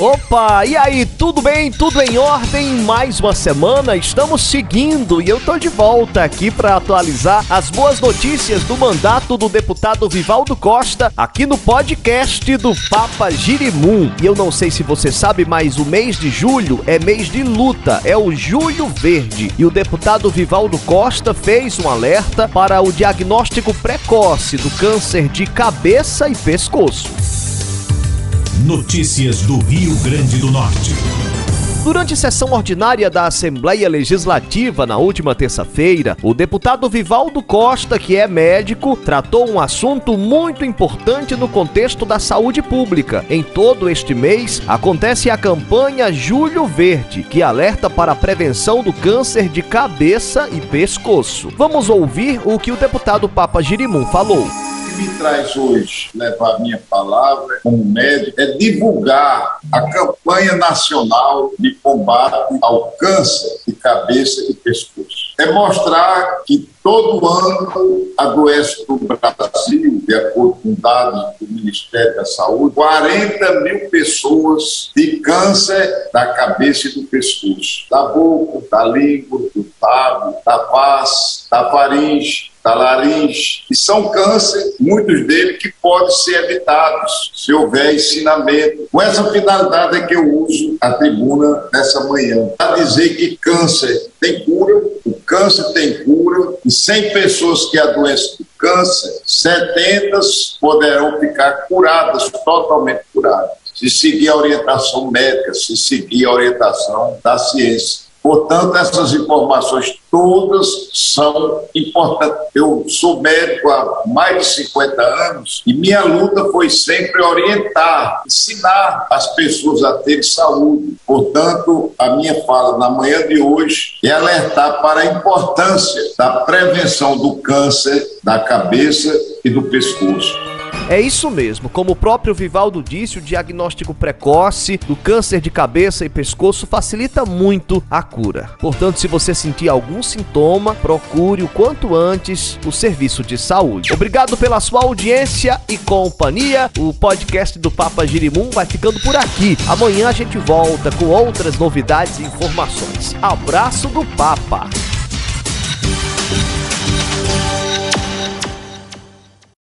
Opa, e aí, tudo bem? Tudo em ordem? Mais uma semana, estamos seguindo e eu tô de volta aqui para atualizar as boas notícias do mandato do deputado Vivaldo Costa aqui no podcast do Papa Girimum. E eu não sei se você sabe, mas o mês de julho é mês de luta, é o Julho Verde. E o deputado Vivaldo Costa fez um alerta para o diagnóstico precoce do câncer de cabeça e pescoço. Notícias do Rio Grande do Norte. Durante sessão ordinária da Assembleia Legislativa na última terça-feira, o deputado Vivaldo Costa, que é médico, tratou um assunto muito importante no contexto da saúde pública. Em todo este mês, acontece a campanha Julho Verde, que alerta para a prevenção do câncer de cabeça e pescoço. Vamos ouvir o que o deputado Papa Girimum falou me traz hoje levar minha palavra como médico é divulgar a campanha nacional de combate ao câncer de cabeça e pescoço. É mostrar que todo ano adoece no Brasil, de acordo com dados do Ministério da Saúde, 40 mil pessoas de câncer da cabeça e do pescoço, da boca, da língua, do tábio, da face, da faringe, da laringe, e são câncer, muitos deles que podem ser evitados se houver ensinamento. Com essa finalidade é que eu uso a tribuna nessa manhã, para dizer que câncer tem cura, o câncer tem cura, e 100 pessoas que adoecem do câncer, 70 poderão ficar curadas, totalmente curadas, se seguir a orientação médica, se seguir a orientação da ciência. Portanto, essas informações todas são importantes. Eu sou médico há mais de 50 anos e minha luta foi sempre orientar, ensinar as pessoas a terem saúde. Portanto, a minha fala na manhã de hoje é alertar para a importância da prevenção do câncer da cabeça e do pescoço. É isso mesmo, como o próprio Vivaldo disse, o diagnóstico precoce do câncer de cabeça e pescoço facilita muito a cura. Portanto, se você sentir algum sintoma, procure o quanto antes o serviço de saúde. Obrigado pela sua audiência e companhia. O podcast do Papa Girimum vai ficando por aqui. Amanhã a gente volta com outras novidades e informações. Abraço do Papa.